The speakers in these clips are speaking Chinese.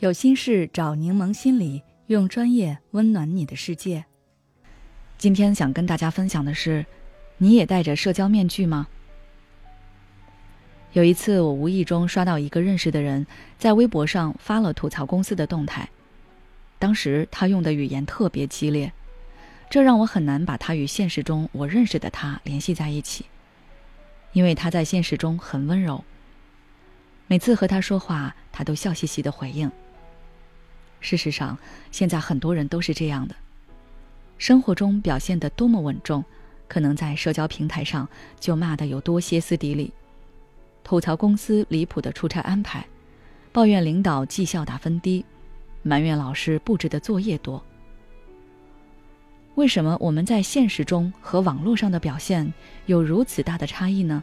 有心事找柠檬心理，用专业温暖你的世界。今天想跟大家分享的是，你也戴着社交面具吗？有一次，我无意中刷到一个认识的人在微博上发了吐槽公司的动态，当时他用的语言特别激烈，这让我很难把他与现实中我认识的他联系在一起，因为他在现实中很温柔，每次和他说话，他都笑嘻嘻的回应。事实上，现在很多人都是这样的。生活中表现得多么稳重，可能在社交平台上就骂得有多歇斯底里，吐槽公司离谱的出差安排，抱怨领导绩效打分低，埋怨老师布置的作业多。为什么我们在现实中和网络上的表现有如此大的差异呢？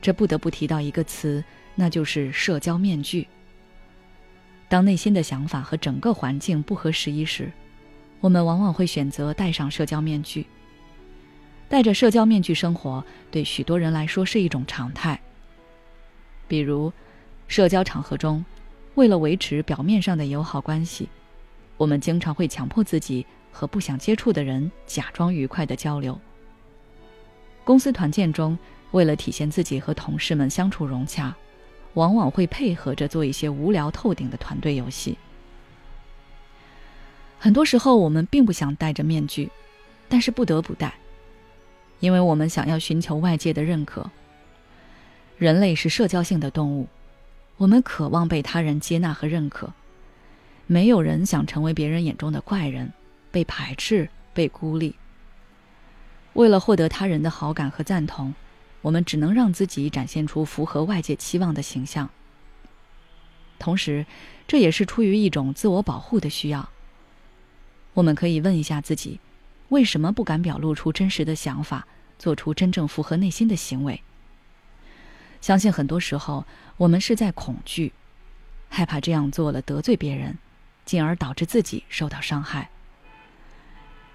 这不得不提到一个词，那就是社交面具。当内心的想法和整个环境不合时宜时，我们往往会选择戴上社交面具。戴着社交面具生活，对许多人来说是一种常态。比如，社交场合中，为了维持表面上的友好关系，我们经常会强迫自己和不想接触的人假装愉快的交流。公司团建中，为了体现自己和同事们相处融洽。往往会配合着做一些无聊透顶的团队游戏。很多时候，我们并不想戴着面具，但是不得不戴，因为我们想要寻求外界的认可。人类是社交性的动物，我们渴望被他人接纳和认可。没有人想成为别人眼中的怪人，被排斥、被孤立。为了获得他人的好感和赞同。我们只能让自己展现出符合外界期望的形象，同时，这也是出于一种自我保护的需要。我们可以问一下自己：为什么不敢表露出真实的想法，做出真正符合内心的行为？相信很多时候，我们是在恐惧，害怕这样做了得罪别人，进而导致自己受到伤害。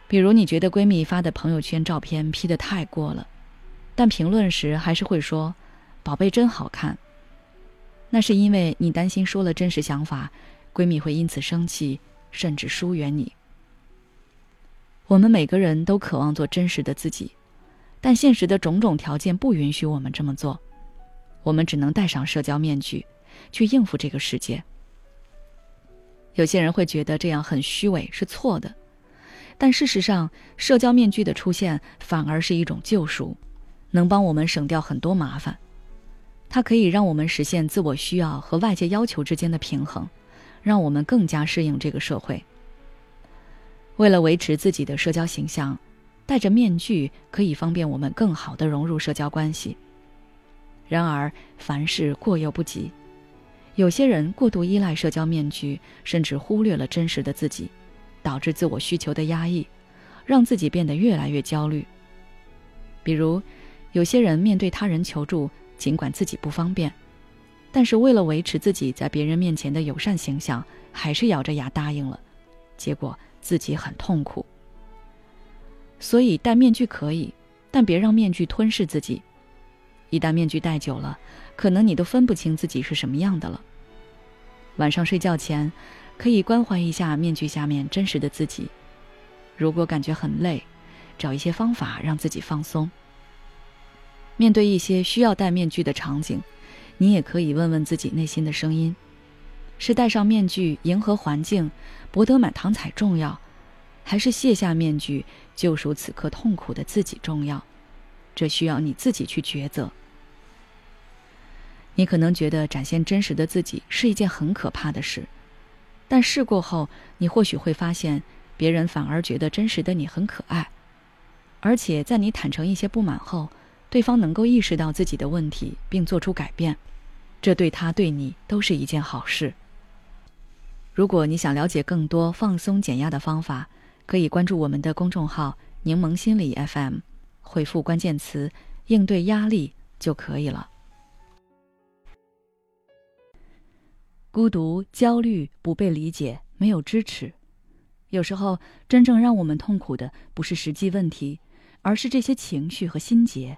比如，你觉得闺蜜发的朋友圈照片 P 的太过了。但评论时还是会说：“宝贝真好看。”那是因为你担心说了真实想法，闺蜜会因此生气，甚至疏远你。我们每个人都渴望做真实的自己，但现实的种种条件不允许我们这么做，我们只能戴上社交面具，去应付这个世界。有些人会觉得这样很虚伪，是错的，但事实上，社交面具的出现反而是一种救赎。能帮我们省掉很多麻烦，它可以让我们实现自我需要和外界要求之间的平衡，让我们更加适应这个社会。为了维持自己的社交形象，戴着面具可以方便我们更好的融入社交关系。然而，凡事过犹不及，有些人过度依赖社交面具，甚至忽略了真实的自己，导致自我需求的压抑，让自己变得越来越焦虑。比如。有些人面对他人求助，尽管自己不方便，但是为了维持自己在别人面前的友善形象，还是咬着牙答应了，结果自己很痛苦。所以戴面具可以，但别让面具吞噬自己。一旦面具戴久了，可能你都分不清自己是什么样的了。晚上睡觉前，可以关怀一下面具下面真实的自己。如果感觉很累，找一些方法让自己放松。面对一些需要戴面具的场景，你也可以问问自己内心的声音：是戴上面具迎合环境，博得满堂彩重要，还是卸下面具救赎此刻痛苦的自己重要？这需要你自己去抉择。你可能觉得展现真实的自己是一件很可怕的事，但试过后，你或许会发现，别人反而觉得真实的你很可爱，而且在你坦诚一些不满后。对方能够意识到自己的问题并做出改变，这对他对你都是一件好事。如果你想了解更多放松减压的方法，可以关注我们的公众号“柠檬心理 FM”，回复关键词“应对压力”就可以了。孤独、焦虑、不被理解、没有支持，有时候真正让我们痛苦的不是实际问题，而是这些情绪和心结。